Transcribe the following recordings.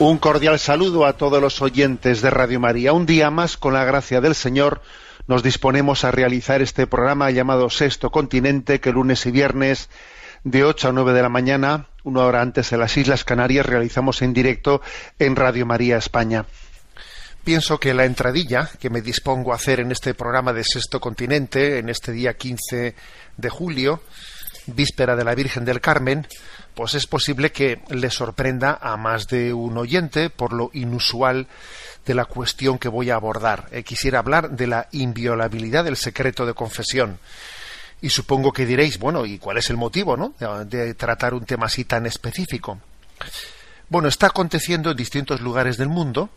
Un cordial saludo a todos los oyentes de Radio María. Un día más, con la gracia del Señor, nos disponemos a realizar este programa llamado Sexto Continente, que lunes y viernes de 8 a 9 de la mañana, una hora antes en las Islas Canarias, realizamos en directo en Radio María España. Pienso que la entradilla que me dispongo a hacer en este programa de Sexto Continente, en este día 15 de julio, víspera de la Virgen del Carmen, pues es posible que le sorprenda a más de un oyente por lo inusual de la cuestión que voy a abordar. Eh, quisiera hablar de la inviolabilidad del secreto de confesión. Y supongo que diréis, bueno, ¿y cuál es el motivo, no? De, tratar un tema así tan específico. Bueno, está aconteciendo en distintos lugares del mundo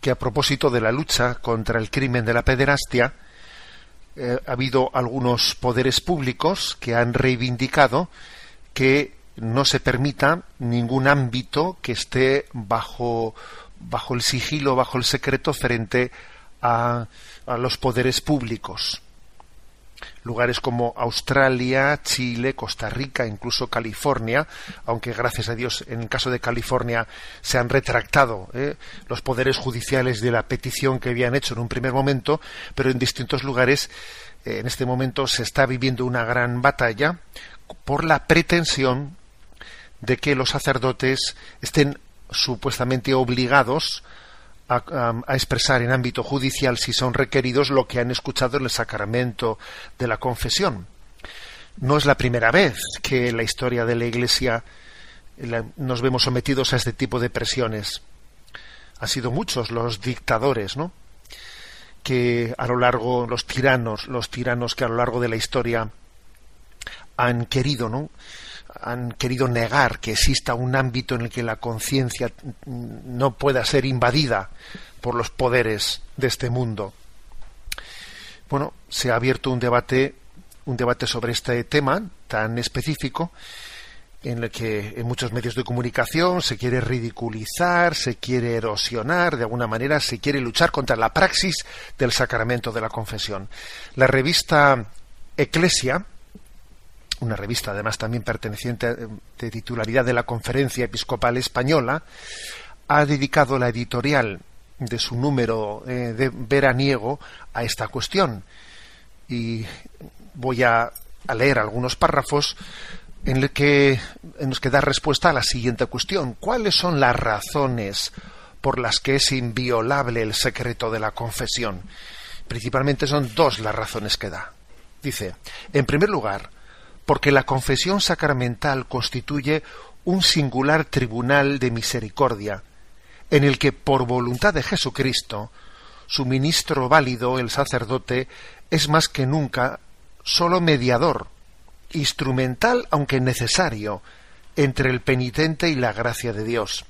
que a propósito de la lucha contra el crimen de la pederastia, eh, ha habido algunos poderes públicos que han reivindicado que no se permita ningún ámbito que esté bajo, bajo el sigilo, bajo el secreto frente a, a los poderes públicos. Lugares como Australia, Chile, Costa Rica, incluso California, aunque gracias a Dios en el caso de California se han retractado ¿eh? los poderes judiciales de la petición que habían hecho en un primer momento, pero en distintos lugares eh, en este momento se está viviendo una gran batalla por la pretensión de que los sacerdotes estén supuestamente obligados a, a- expresar en ámbito judicial, si son requeridos, lo que han escuchado en el sacramento de la confesión. No es la primera vez que en la historia de la Iglesia la- nos vemos sometidos a este tipo de presiones. Han sido muchos los dictadores, ¿no? que a lo largo los tiranos, los tiranos que a lo largo de la historia han querido, ¿no? Han querido negar que exista un ámbito en el que la conciencia no pueda ser invadida por los poderes de este mundo. Bueno, se ha abierto un debate, un debate sobre este tema tan específico en el que en muchos medios de comunicación se quiere ridiculizar, se quiere erosionar, de alguna manera se quiere luchar contra la praxis del sacramento de la confesión. La revista Eclesia, una revista además también perteneciente eh, de titularidad de la Conferencia Episcopal Española, ha dedicado la editorial de su número eh, de veraniego a esta cuestión. Y voy a, leer algunos párrafos en, el que, en los que da respuesta a la siguiente cuestión. ¿Cuáles son las razones por las que es inviolable el secreto de la confesión? Principalmente son dos las razones que da. Dice, en primer lugar, porque la confesión sacramental constituye un singular tribunal de misericordia, en el que por voluntad de Jesucristo, su ministro válido, el sacerdote, es más que nunca sólo mediador, instrumental aunque necesario, entre el penitente y la gracia de Dios,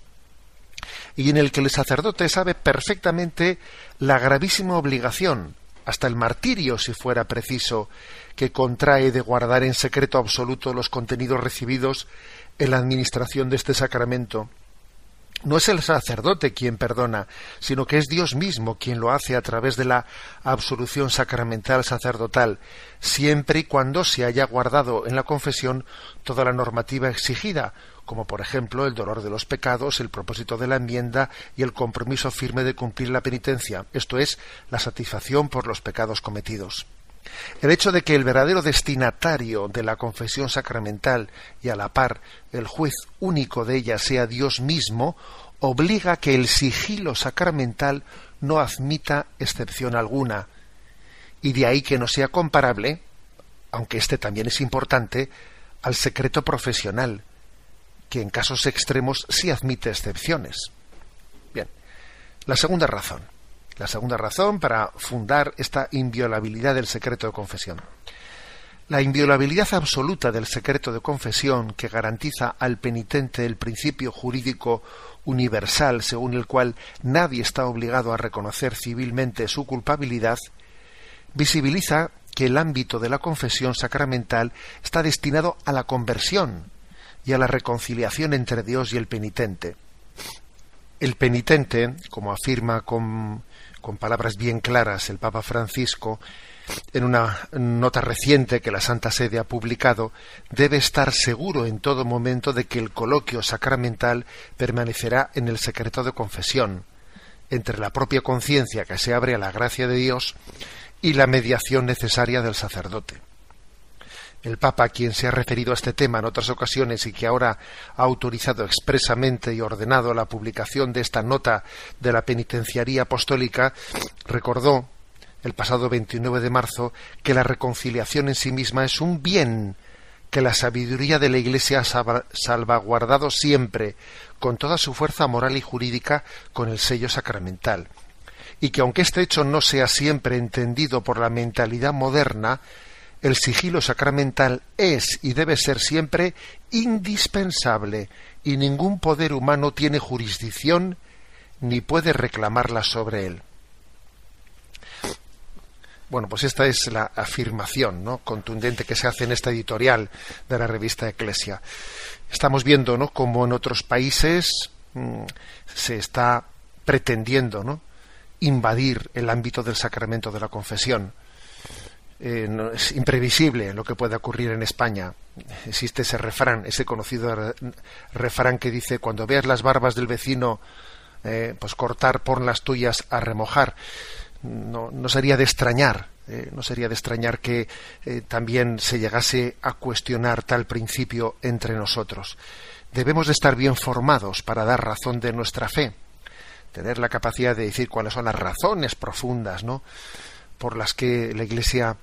y en el que el sacerdote sabe perfectamente la gravísima obligación, hasta el martirio si fuera preciso, que contrae de guardar en secreto absoluto los contenidos recibidos en la administración de este sacramento, no es el sacerdote quien perdona, sino que es Dios mismo quien lo hace a través de la absolución sacramental sacerdotal, siempre y cuando se haya guardado en la confesión toda la normativa exigida, como por ejemplo el dolor de los pecados, el propósito de la enmienda y el compromiso firme de cumplir la penitencia, esto es, la satisfacción por los pecados cometidos. El hecho de que el verdadero destinatario de la confesión sacramental y a la par el juez único de ella sea Dios mismo, obliga a que el sigilo sacramental no admita excepción alguna, y de ahí que no sea comparable, aunque este también es importante, al secreto profesional, que en casos extremos sí admite excepciones. Bien, la segunda razón la segunda razón para fundar esta inviolabilidad del secreto de confesión. La inviolabilidad absoluta del secreto de confesión que garantiza al penitente el principio jurídico universal según el cual nadie está obligado a reconocer civilmente su culpabilidad, visibiliza que el ámbito de la confesión sacramental está destinado a la conversión y a la reconciliación entre Dios y el penitente. El penitente, como afirma con con palabras bien claras el Papa Francisco, en una nota reciente que la Santa Sede ha publicado, debe estar seguro en todo momento de que el coloquio sacramental permanecerá en el secreto de confesión, entre la propia conciencia que se abre a la gracia de Dios y la mediación necesaria del sacerdote el Papa, quien se ha referido a este tema en otras ocasiones y que ahora ha autorizado expresamente y ordenado la publicación de esta nota de la penitenciaría apostólica, recordó el pasado 29 de marzo que la reconciliación en sí misma es un bien que la sabiduría de la Iglesia ha salvaguardado siempre, con toda su fuerza moral y jurídica, con el sello sacramental, y que aunque este hecho no sea siempre entendido por la mentalidad moderna, el sigilo sacramental es y debe ser siempre indispensable y ningún poder humano tiene jurisdicción ni puede reclamarla sobre él. Bueno, pues esta es la afirmación ¿no? contundente que se hace en esta editorial de la revista Eclesia. Estamos viendo ¿no? cómo en otros países mm, se está pretendiendo ¿no? invadir el ámbito del sacramento de la confesión eh, es imprevisible lo que puede ocurrir en España. Existe ese refrán, ese conocido refrán que dice cuando veas las barbas del vecino, eh, pues cortar por las tuyas a remojar. No, no sería de extrañar, eh, no sería de extrañar que también se llegase a cuestionar tal principio entre nosotros. Debemos de estar bien formados para dar razón de nuestra fe, tener la capacidad de decir cuáles son las razones profundas, ¿no? por las que la Iglesia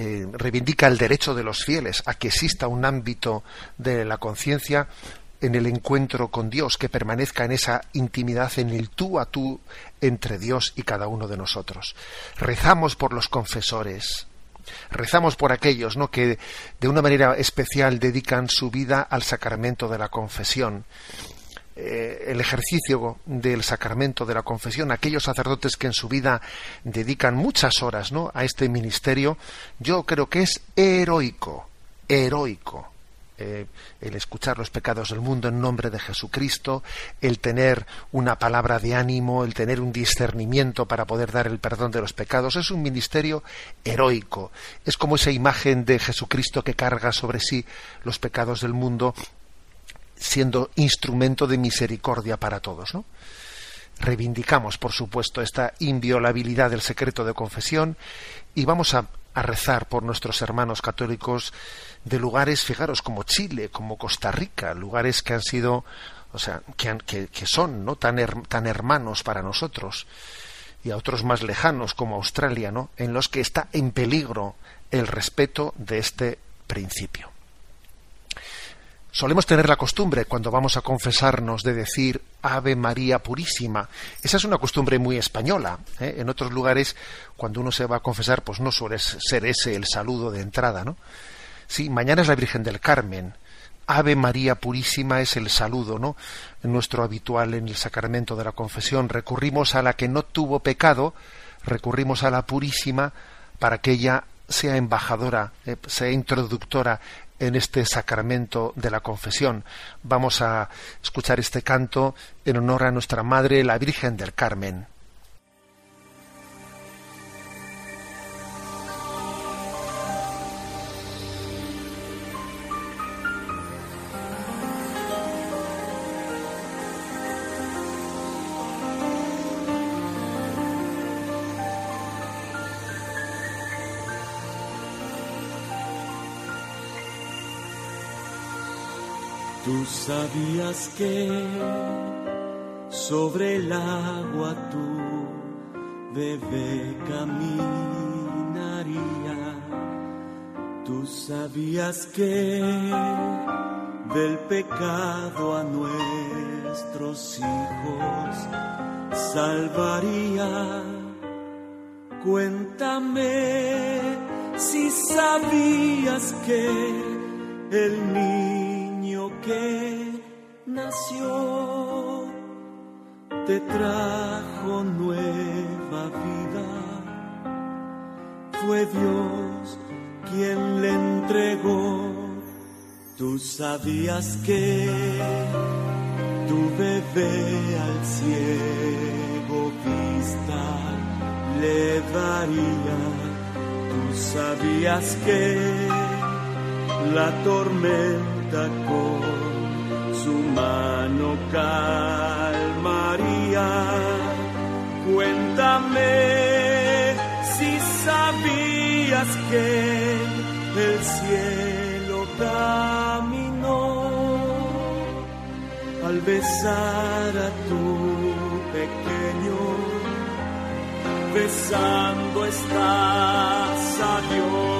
eh, reivindica el derecho de los fieles a que exista un ámbito de la conciencia en el encuentro con Dios, que permanezca en esa intimidad, en el tú a tú entre Dios y cada uno de nosotros. Rezamos por los confesores, rezamos por aquellos ¿no? que de una manera especial dedican su vida al sacramento de la confesión eh, el ejercicio del sacramento de la confesión, aquellos sacerdotes que en su vida dedican muchas horas ¿no? a este ministerio, yo creo que es heroico, heroico. Eh, el escuchar los pecados del mundo en nombre de Jesucristo, el tener una palabra de ánimo, el tener un discernimiento para poder dar el perdón de los pecados, es un ministerio heroico. Es como esa imagen de Jesucristo que carga sobre sí los pecados del mundo siendo instrumento de misericordia para todos. ¿no? Reivindicamos, por supuesto, esta inviolabilidad del secreto de confesión y vamos a, rezar por nuestros hermanos católicos de lugares, fijaros, como Chile, como Costa Rica, lugares que han sido, o sea, que, que, son no tan, tan hermanos para nosotros y a otros más lejanos como Australia, ¿no? en los que está en peligro el respeto de este principio. Solemos tener la costumbre, cuando vamos a confesarnos, de decir Ave María Purísima. Esa es una costumbre muy española. ¿eh? En otros lugares, cuando uno se va a confesar, pues no suele ser ese el saludo de entrada, ¿no? Sí, mañana es la Virgen del Carmen. Ave María Purísima es el saludo, ¿no? Nuestro habitual en el sacramento de la confesión. Recurrimos a la que no tuvo pecado, recurrimos a la Purísima para que ella sea embajadora, eh, sea introductora en este sacramento de la confesión. Vamos a escuchar este canto en honor a nuestra Madre, la Virgen del Carmen. Sabías que sobre el agua tu bebé caminaría. Tú sabías que del pecado a nuestros hijos salvaría. Cuéntame si sabías que el niño que nació te trajo nueva vida. Fue Dios quien le entregó. Tú sabías que tu bebé al ciego vista le daría. Tú sabías que la tormenta su mano calmaría. Cuéntame si sabías que el cielo caminó al besar a tu pequeño, besando estás a Dios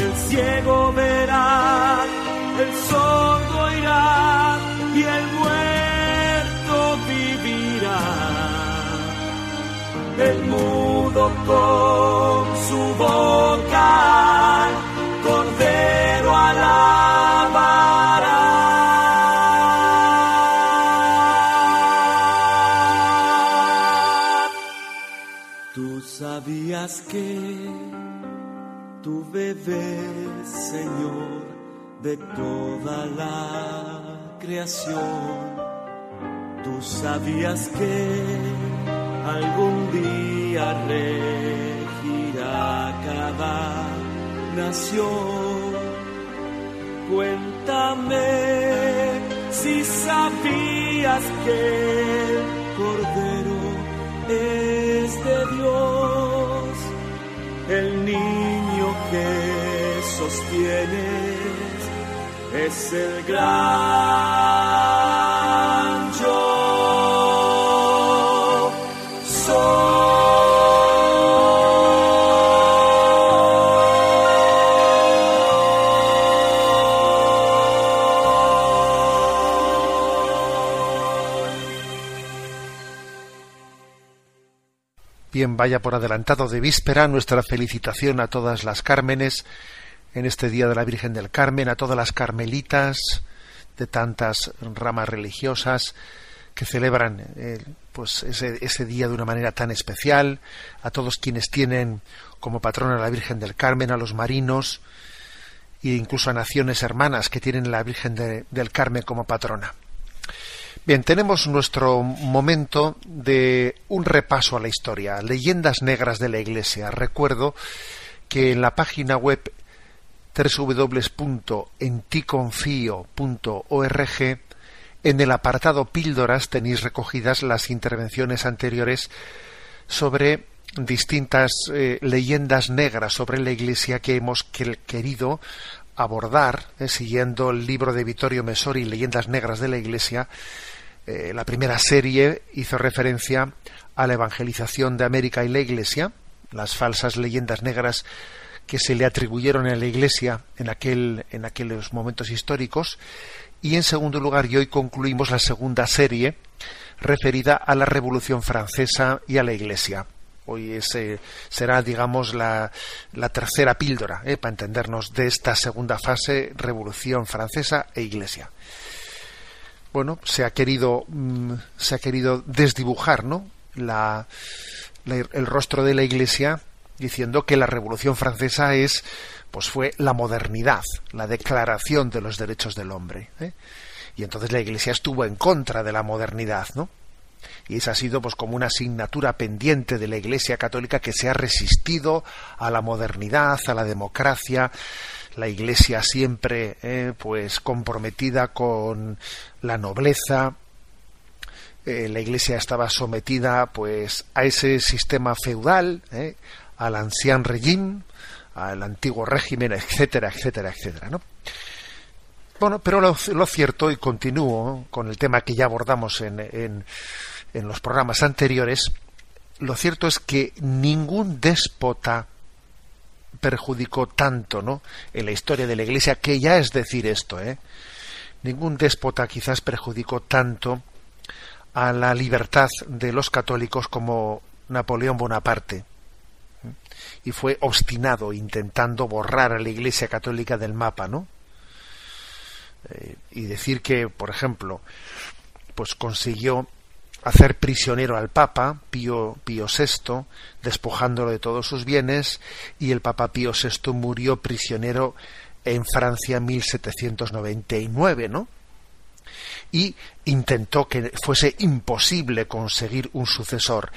el ciego verá, el sordo irá y el muerto vivirá. El mudo con su boca, cordero alabará. Tú sabías que tu bebé, Señor, de toda la creación. Tú sabías que algún día regirá cada nación. Cuéntame si sabías que el Cordero es de Dios, el niño que sostienes es el gran. Bien, vaya por adelantado de víspera nuestra felicitación a todas las Cármenes en este día de la Virgen del Carmen, a todas las carmelitas de tantas ramas religiosas que celebran eh, pues ese, día de una manera tan especial, a todos quienes tienen como patrona la Virgen del Carmen, a los marinos e incluso a naciones hermanas que tienen la Virgen del Carmen como patrona. Bien, tenemos nuestro momento de un repaso a la historia, leyendas negras de la Iglesia. Recuerdo que en la página web www.enticonfio.org en el apartado píldoras tenéis recogidas las intervenciones anteriores sobre distintas eh, leyendas negras sobre la Iglesia que hemos querido abordar, eh, siguiendo el libro de Vittorio Mesori, Leyendas Negras de la Iglesia, eh, la primera serie hizo referencia a la evangelización de América y la Iglesia, las falsas leyendas negras que se le atribuyeron a la Iglesia en, aquel, en aquellos momentos históricos, y en segundo lugar, y hoy concluimos la segunda serie referida a la Revolución Francesa y a la Iglesia. Hoy ese será, digamos, la, tercera píldora, eh, para entendernos, de esta segunda fase, Revolución Francesa e Iglesia. Bueno, se ha querido, mm, se ha querido desdibujar, ¿no? La, el rostro de la Iglesia diciendo que la Revolución Francesa es, pues fue la modernidad, la declaración de los derechos del hombre. ¿eh? Y entonces la Iglesia estuvo en contra de la modernidad, ¿no? Y esa ha sido pues como una asignatura pendiente de la Iglesia Católica que se ha resistido a la modernidad, a la democracia, la Iglesia siempre eh, pues comprometida con la nobleza, eh, la Iglesia estaba sometida pues a ese sistema feudal, al ancien régimen, al antiguo régimen, etcétera, etcétera, etcétera, ¿no? Bueno, pero lo, cierto, y continúo con el tema que ya abordamos en, en, en los programas anteriores, lo cierto es que ningún déspota perjudicó tanto ¿no? en la historia de la Iglesia, que ya es decir esto, ¿eh? ningún déspota quizás perjudicó tanto a la libertad de los católicos como Napoleón Bonaparte. ¿Eh? Y fue obstinado intentando borrar a la Iglesia católica del mapa, ¿no? Eh, y decir que, por ejemplo, pues consiguió hacer prisionero al Papa Pío, Pío VI, despojándolo de todos sus bienes, y el Papa Pío VI murió prisionero en Francia en 1799, ¿no? Y intentó que fuese imposible conseguir un sucesor.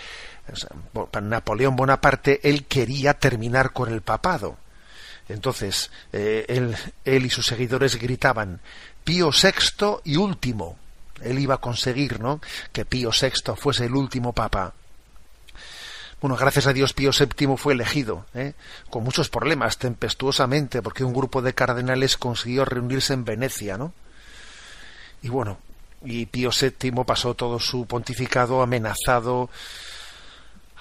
Napoleón Bonaparte, él quería terminar con el papado. Entonces, eh, él, él y sus seguidores gritaban Pío VI y último, él iba a conseguir, ¿no? Que Pío VI fuese el último papa. Bueno, gracias a Dios Pío VII fue elegido, ¿eh? con muchos problemas, tempestuosamente, porque un grupo de cardenales consiguió reunirse en Venecia, ¿no? Y bueno, y Pío VII pasó todo su pontificado amenazado,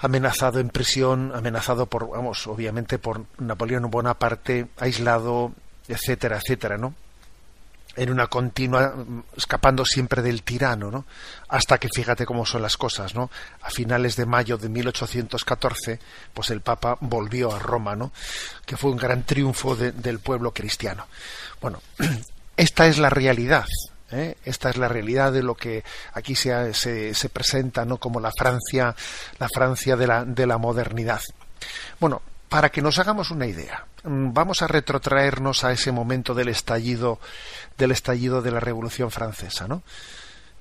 amenazado en prisión, amenazado por, vamos, obviamente por Napoleón Bonaparte, aislado, etcétera, etcétera, ¿no? en una continua escapando siempre del tirano, ¿no? Hasta que fíjate cómo son las cosas, ¿no? A finales de mayo de 1814, pues el Papa volvió a Roma, ¿no? Que fue un gran triunfo del pueblo cristiano. Bueno, esta es la realidad, ¿eh? Esta es la realidad de lo que aquí se, se, se presenta, ¿no? Como la Francia, la Francia de la, de la modernidad. Bueno, para que nos hagamos una idea, mm, vamos a retrotraernos a ese momento del estallido del estallido de la Revolución Francesa, ¿no?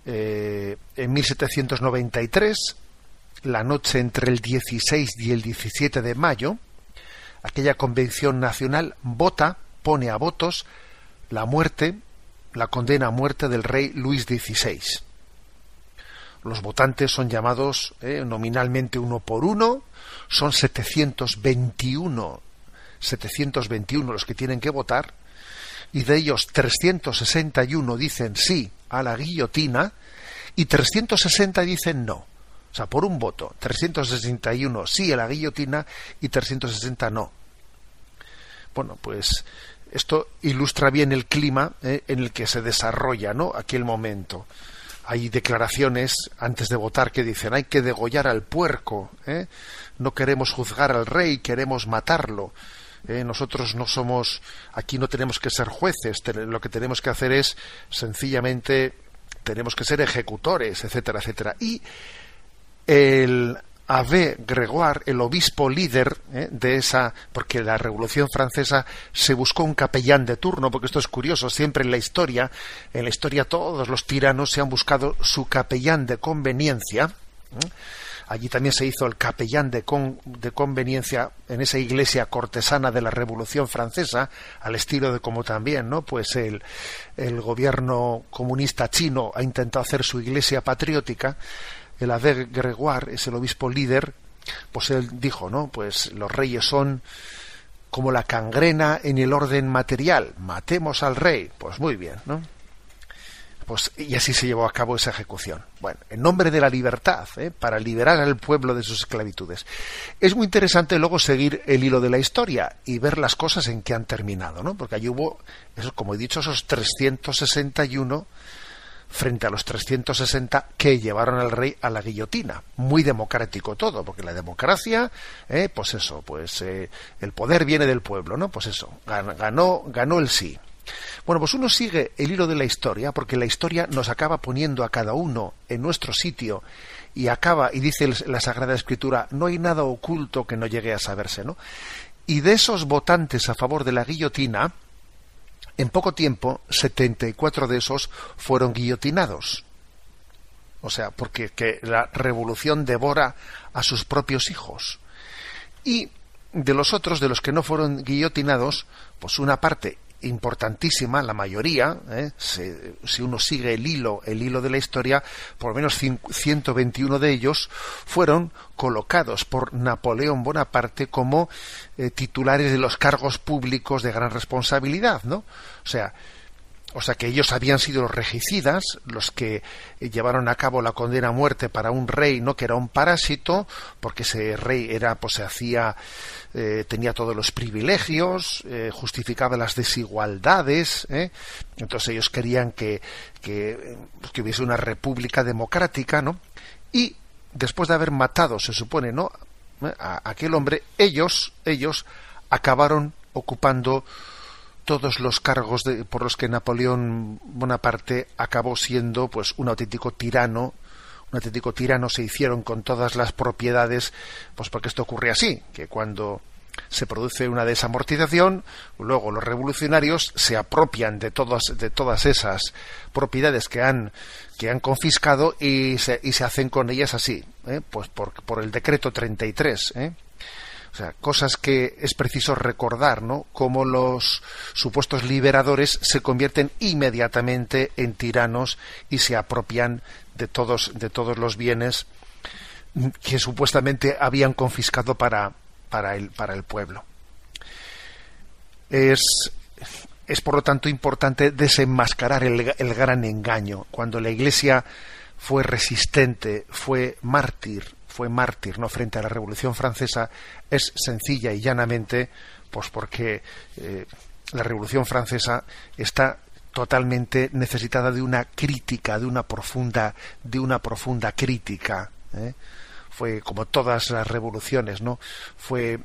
Eh, en 1793, la noche entre el 16 y el 17 de mayo, aquella convención nacional vota, pone a votos la muerte, la condena a muerte del rey Luis XVI. Los votantes son llamados eh, nominalmente uno por uno, son 721, 721 los que tienen que votar, y de ellos 361 dicen sí a la guillotina y 360 dicen no. O sea, por un voto, 361 sí a la guillotina y 360 no. Bueno, pues esto ilustra bien el clima eh, en el que se desarrolla ¿no? aquel momento. Hay declaraciones antes de votar que dicen hay que degollar al puerco. ¿eh? no queremos juzgar al rey, queremos matarlo. Eh, nosotros no somos, aquí no tenemos que ser jueces, lo que tenemos que hacer es sencillamente, tenemos que ser ejecutores, etcétera, etcétera. Y el Ave Gregoire, el obispo líder eh, de esa, porque la Revolución Francesa se buscó un capellán de turno, porque esto es curioso, siempre en la historia, en la historia todos los tiranos se han buscado su capellán de conveniencia. ¿eh? Allí también se hizo el capellán de, conveniencia en esa iglesia cortesana de la Revolución Francesa, al estilo de como también, ¿no? Pues el, gobierno comunista chino ha intentado hacer su iglesia patriótica. El Abbé Gregoire es el obispo líder, pues él dijo, ¿no? Pues los reyes son como la cangrena en el orden material. Matemos al rey. Pues muy bien, ¿no? Pues, y así se llevó a cabo esa ejecución. Bueno, en nombre de la libertad, ¿eh? para liberar al pueblo de sus esclavitudes. Es muy interesante luego seguir el hilo de la historia y ver las cosas en que han terminado, ¿no? Porque allí hubo, como he dicho, esos 361 frente a los 360 que llevaron al rey a la guillotina. Muy democrático todo, porque la democracia, ¿eh? pues eso, pues eh, el poder viene del pueblo, ¿no? Pues eso, ganó, ganó el sí. Bueno, pues uno sigue el hilo de la historia, porque la historia nos acaba poniendo a cada uno en nuestro sitio y acaba, y dice la Sagrada Escritura, no hay nada oculto que no llegue a saberse, ¿no? Y de esos votantes a favor de la guillotina, en poco tiempo, 74 de esos fueron guillotinados. O sea, porque que la revolución devora a sus propios hijos. Y de los otros, de los que no fueron guillotinados, pues una parte importantísima, la mayoría, ¿eh? si uno sigue el hilo, el hilo de la historia, por lo menos 121 de ellos fueron colocados por Napoleón Bonaparte como eh, titulares de los cargos públicos de gran responsabilidad, ¿no? O sea, o sea que ellos habían sido los regicidas, los que llevaron a cabo la condena a muerte para un rey, no que era un parásito, porque ese rey era, pues se hacía, eh, tenía todos los privilegios, eh, justificaba las desigualdades, ¿eh? entonces ellos querían que, que, que, hubiese una república democrática, ¿no? Y después de haber matado, se supone, ¿no? A aquel hombre, ellos, ellos acabaron ocupando todos los cargos de, por los que Napoleón Bonaparte acabó siendo pues un auténtico tirano un auténtico tirano se hicieron con todas las propiedades pues porque esto ocurre así que cuando se produce una desamortización, luego los revolucionarios se apropian de todas, de todas esas propiedades que han, que han confiscado y se, y se hacen con ellas así, ¿eh? pues por, por, el decreto 33. ¿eh? O sea, cosas que es preciso recordar, ¿no? Cómo los supuestos liberadores se convierten inmediatamente en tiranos y se apropian de todos, de todos los bienes que supuestamente habían confiscado para, para, el, para el pueblo. Es, es por lo tanto importante desenmascarar el, el gran engaño. Cuando la Iglesia fue resistente, fue mártir, fue mártir no frente a la Revolución Francesa es sencilla y llanamente pues porque eh, la Revolución Francesa está totalmente necesitada de una crítica, de una profunda, de una profunda crítica. ¿eh? Fue como todas las revoluciones, ¿no? Fue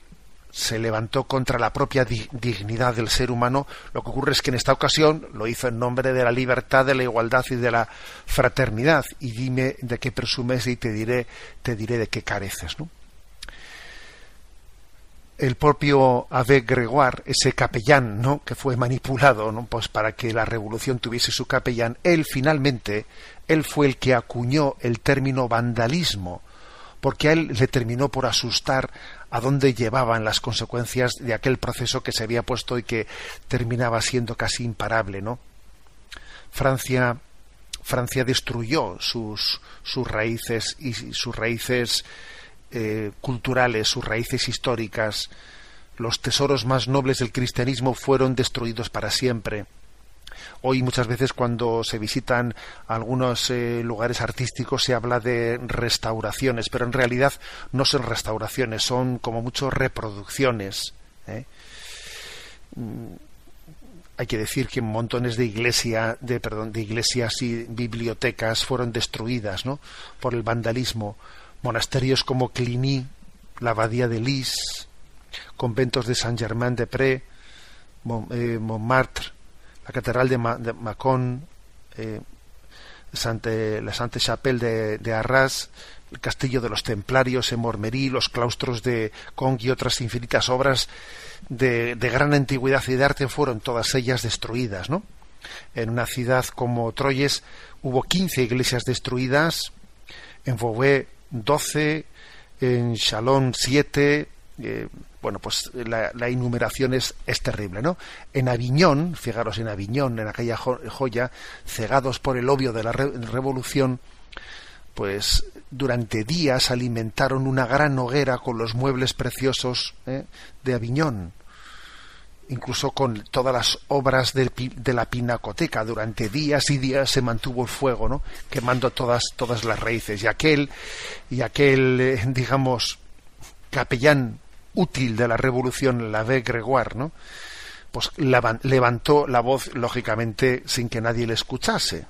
se levantó contra la propia dignidad del ser humano. Lo que ocurre es que en esta ocasión lo hizo en nombre de la libertad, de la igualdad y de la fraternidad. Y dime de qué presumes y te diré, te diré de qué careces. ¿no? El propio Ave Gregoire, ese capellán, ¿no? que fue manipulado, ¿no? pues para que la revolución tuviese su capellán, él finalmente, él fue el que acuñó el término vandalismo, porque a él le terminó por asustar a dónde llevaban las consecuencias de aquel proceso que se había puesto y que terminaba siendo casi imparable, ¿no? Francia Francia destruyó sus, sus raíces y sus raíces eh, culturales, sus raíces históricas. Los tesoros más nobles del cristianismo fueron destruidos para siempre. Hoy muchas veces cuando se visitan algunos eh, lugares artísticos se habla de restauraciones, pero en realidad no son restauraciones, son como mucho reproducciones. ¿eh? Mm, hay que decir que montones de iglesia, de perdón, de iglesias y bibliotecas fueron destruidas, ¿no? por el vandalismo. Monasterios como Cluny, la abadía de Lis, conventos de Saint-Germain-de-Prés, eh, Montmartre, la catedral de, Macon, eh, la Sainte Chapelle de, Arras, el castillo de los templarios en Mormerí, los claustros de Cong y otras infinitas obras de, gran antigüedad y de arte fueron todas ellas destruidas, ¿no? En una ciudad como Troyes hubo 15 iglesias destruidas, en Beauvais 12, en Chalon 7, eh, bueno, pues la, la es, es, terrible, ¿no? En Aviñón, fijaros en Aviñón, en aquella joya, cegados por el obvio de la revolución, pues durante días alimentaron una gran hoguera con los muebles preciosos ¿eh? de Aviñón, incluso con todas las obras de, de, la pinacoteca. Durante días y días se mantuvo el fuego, ¿no? quemando todas, todas las raíces. Y aquel, y aquel eh, digamos, capellán útil de la revolución, la de Gregoire. Pues levantó la voz, lógicamente, sin que nadie le escuchase,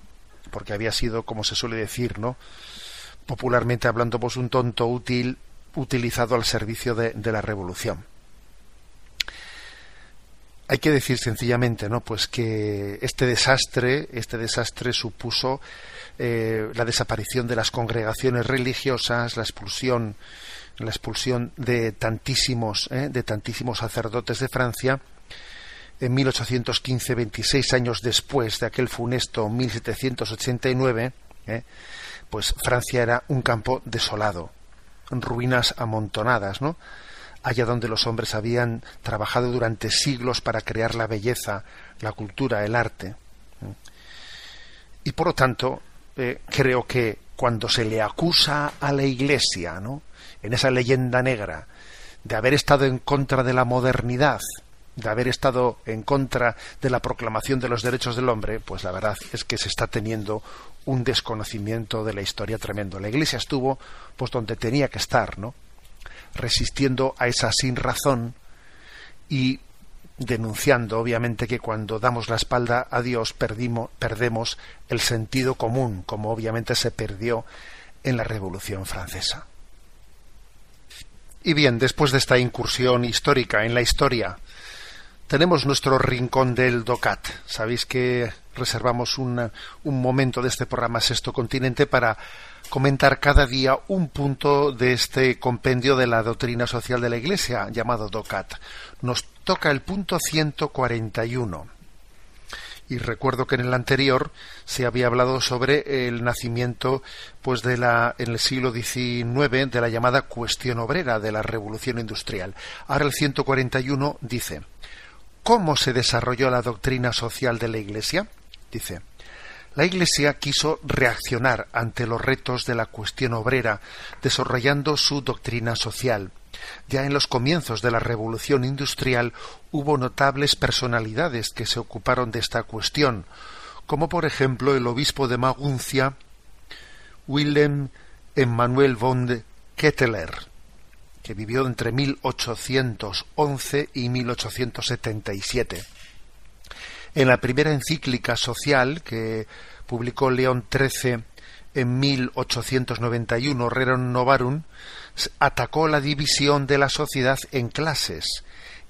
porque había sido, como se suele decir, ¿no? Popularmente hablando, pues un tonto útil utilizado al servicio de, de la revolución. hay que decir sencillamente, ¿no? Pues que este desastre, este desastre supuso eh, la desaparición de las congregaciones religiosas, la expulsión, la expulsión de tantísimos, ¿eh? de tantísimos sacerdotes de Francia. En 1815, 26 años después de aquel funesto 1789, ¿eh? pues Francia era un campo desolado, ruinas amontonadas, ¿no? allá donde los hombres habían trabajado durante siglos para crear la belleza, la cultura, el arte. Y por lo tanto, eh, creo que cuando se le acusa a la Iglesia, ¿no? En esa leyenda negra, de haber estado en contra de la modernidad, de haber estado en contra de la proclamación de los derechos del hombre, pues la verdad es que se está teniendo un desconocimiento de la historia tremendo. La Iglesia estuvo pues donde tenía que estar, ¿no? resistiendo a esa sin razón y denunciando obviamente que cuando damos la espalda a Dios perdimos, perdemos el sentido común, como obviamente se perdió en la Revolución Francesa. Y bien, después de esta incursión histórica en la historia, tenemos nuestro rincón del DOCAT. Sabéis que reservamos un momento de este programa Sexto Continente para comentar cada día un punto de este compendio de la doctrina social de la Iglesia llamado DOCAT. Nos toca el punto 141. Y recuerdo que en el anterior se había hablado sobre el nacimiento pues de la en el siglo XIX de la llamada cuestión obrera de la revolución industrial. Ahora el 141 dice: ¿Cómo se desarrolló la doctrina social de la Iglesia? Dice: la Iglesia quiso reaccionar ante los retos de la cuestión obrera, desarrollando su doctrina social. Ya en los comienzos de la revolución industrial hubo notables personalidades que se ocuparon de esta cuestión, como por ejemplo el obispo de Maguncia, Wilhelm Emanuel von Ketteler, que vivió entre 1811 y 1877. En la primera encíclica social que publicó León XIII en 1891, Rerum Novarum, atacó la división de la sociedad en clases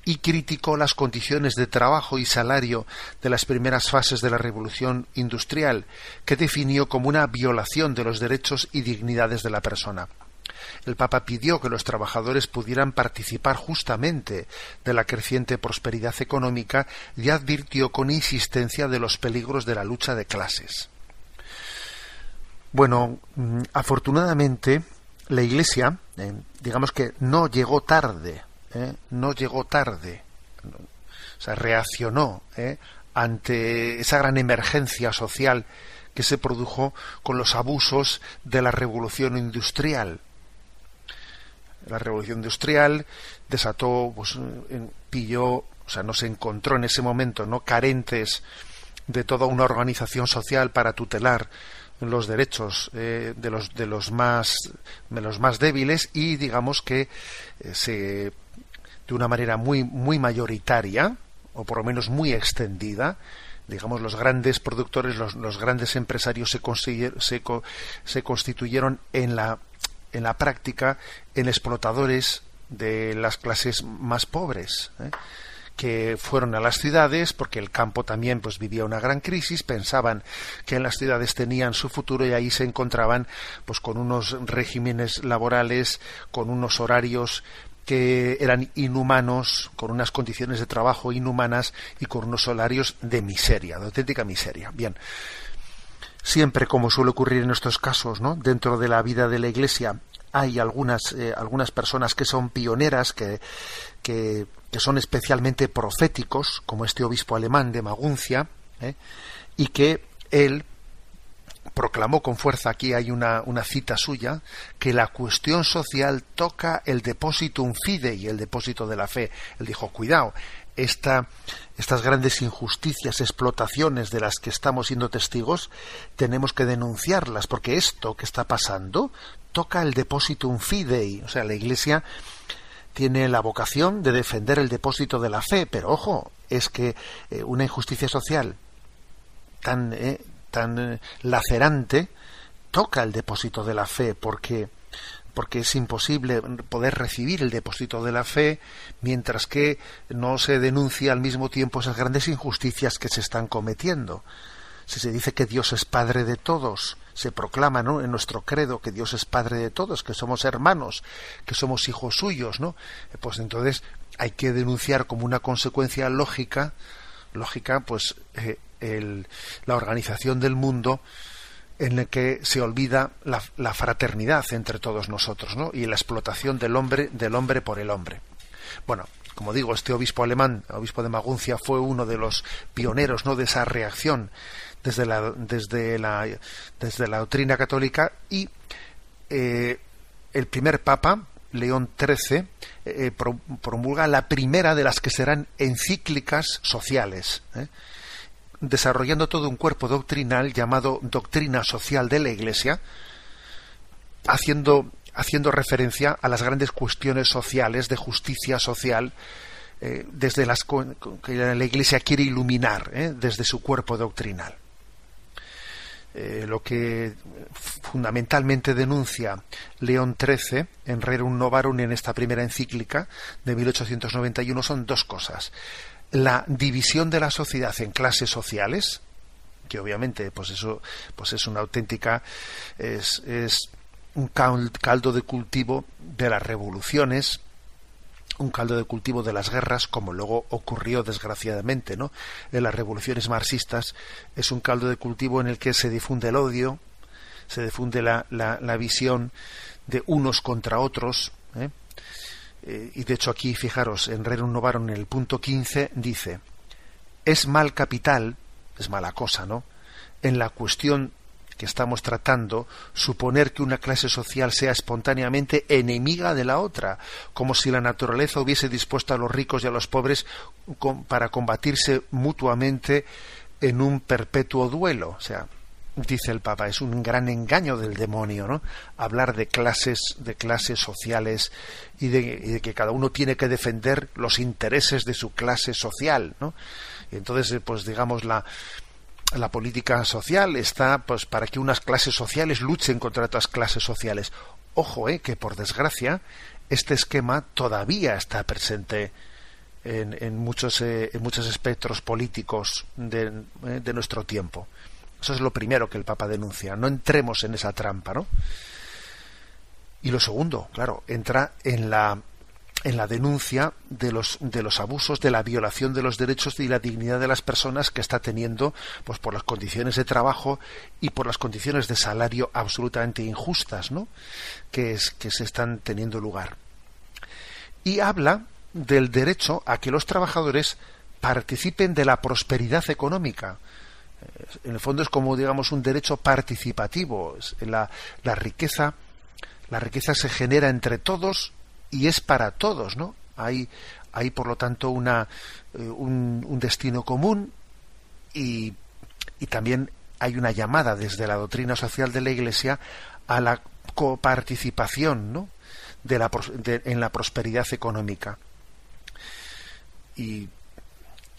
y criticó las condiciones de trabajo y salario de las primeras fases de la revolución industrial, que definió como una violación de los derechos y dignidades de la persona el Papa pidió que los trabajadores pudieran participar justamente de la creciente prosperidad económica y advirtió con insistencia de los peligros de la lucha de clases. Bueno, mm, afortunadamente la Iglesia, eh, digamos que no llegó tarde, eh, no llegó tarde, o sea, reaccionó eh, ante esa gran emergencia social que se produjo con los abusos de la revolución industrial la revolución industrial desató, pues, pilló, o sea, no se encontró en ese momento, ¿no? carentes de toda una organización social para tutelar los derechos eh, de los de los más de los más débiles y digamos que eh, se de una manera muy muy mayoritaria o por lo menos muy extendida digamos los grandes productores los, los grandes empresarios se, se, se constituyeron en la en la práctica en explotadores de las clases más pobres. ¿eh? Que fueron a las ciudades porque el campo también pues vivía una gran crisis pensaban que en las ciudades tenían su futuro y ahí se encontraban pues con unos regímenes laborales con unos horarios que eran inhumanos, con unas condiciones de trabajo inhumanas y con unos salarios de miseria, de auténtica miseria. Bien, siempre como suele ocurrir en estos casos, ¿no? Dentro de la vida de la Iglesia hay algunas eh, algunas personas que son pioneras que, que, son especialmente proféticos, como este obispo alemán de Maguncia, ¿eh? y que él proclamó con fuerza, aquí hay una, una, cita suya, que la cuestión social toca el depositum fidei, el depósito de la fe. Él dijo, cuidado, esta, estas grandes injusticias, explotaciones de las que estamos siendo testigos, tenemos que denunciarlas, porque esto que está pasando toca el depositum fidei, o sea, la Iglesia tiene la vocación de defender el depósito de la fe, pero ojo, es que eh, una injusticia social tan, eh, tan eh, lacerante toca el depósito de la fe, porque porque es imposible poder recibir el depósito de la fe mientras que no se denuncia al mismo tiempo esas grandes injusticias que se están cometiendo. Si se dice que Dios es Padre de todos, se proclama en nuestro credo que Dios es Padre de todos, que somos hermanos, que somos hijos suyos, ¿no? Pues entonces hay que denunciar como una consecuencia lógica, lógica, pues eh, la organización del mundo en el que se olvida la, fraternidad entre todos nosotros, ¿no? Y la explotación del hombre, del hombre por el hombre. Bueno, como digo, este obispo alemán, obispo de Maguncia, fue uno de los pioneros, ¿no? De esa reacción desde la, desde la, desde la doctrina católica y eh, el primer papa, León XIII, eh, promulga la primera de las que serán encíclicas sociales. ¿eh? desarrollando todo un cuerpo doctrinal llamado Doctrina Social de la Iglesia, haciendo, haciendo referencia a las grandes cuestiones sociales de justicia social eh, desde las que la Iglesia quiere iluminar eh, desde su cuerpo doctrinal. Eh, lo que fundamentalmente denuncia León XIII en Rerum Novarum en esta primera encíclica de 1891 son dos cosas. La división de la sociedad en clases sociales, que obviamente pues eso pues es una auténtica es, es un caldo de cultivo de las revoluciones un caldo de cultivo de las guerras como luego ocurrió desgraciadamente no en las revoluciones marxistas es un caldo de cultivo en el que se difunde el odio se difunde la, la, la visión de unos contra otros ¿eh? Eh, y de hecho aquí, fijaros, en Rerum Novarum, en el punto 15, dice, es mal capital, es mala cosa, ¿no? En la cuestión que estamos tratando, suponer que una clase social sea espontáneamente enemiga de la otra, como si la naturaleza hubiese dispuesto a los ricos y a los pobres para combatirse mutuamente en un perpetuo duelo. O sea, dice el Papa, es un gran engaño del demonio, ¿no? Hablar de clases, de clases sociales y de, que cada uno tiene que defender los intereses de su clase social, ¿no? Y entonces, pues digamos, la, la política social está pues para que unas clases sociales luchen contra otras clases sociales. Ojo, eh, que por desgracia este esquema todavía está presente en, en muchos, eh, en muchos espectros políticos de, eh, de nuestro tiempo. Eso es lo primero que el Papa denuncia. No entremos en esa trampa, ¿no? Y lo segundo, claro, entra en la en la denuncia de los de los abusos, de la violación de los derechos y la dignidad de las personas que está teniendo, pues por las condiciones de trabajo y por las condiciones de salario absolutamente injustas, ¿no? Que es que se están teniendo lugar. Y habla del derecho a que los trabajadores participen de la prosperidad económica en el fondo es como digamos un derecho participativo la, la riqueza la riqueza se genera entre todos y es para todos no hay hay por lo tanto una eh, un, un, destino común y, y también hay una llamada desde la doctrina social de la Iglesia a la coparticipación ¿no? de la, de, en la prosperidad económica y,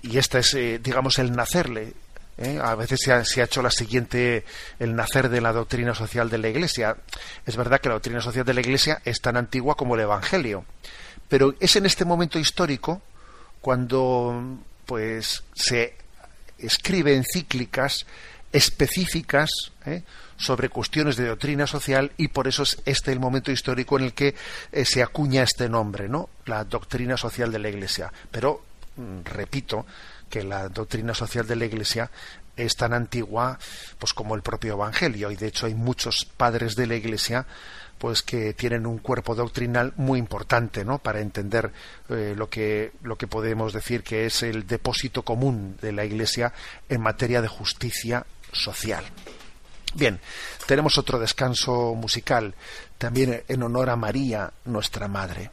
y esta es eh, digamos el nacerle ¿eh? A veces se ha, hecho la siguiente, el nacer de la doctrina social de la Iglesia. Es verdad que la doctrina social de la Iglesia es tan antigua como el Evangelio, pero es en este momento histórico cuando pues se escribe encíclicas específicas ¿eh? sobre cuestiones de doctrina social y por eso es este el momento histórico en el que eh, se acuña este nombre, ¿no? La doctrina social de la Iglesia. Pero mm, repito, que la doctrina social de la Iglesia es tan antigua pues como el propio evangelio y de hecho hay muchos padres de la Iglesia pues que tienen un cuerpo doctrinal muy importante ¿no? para entender eh, lo que lo que podemos decir que es el depósito común de la Iglesia en materia de justicia social. Bien, tenemos otro descanso musical también en honor a María, nuestra madre.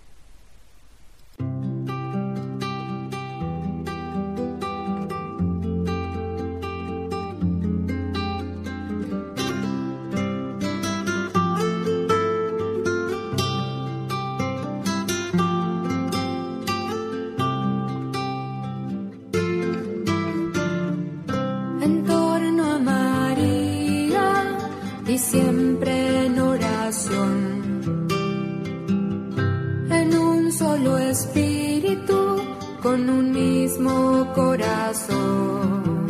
Con un mismo corazón.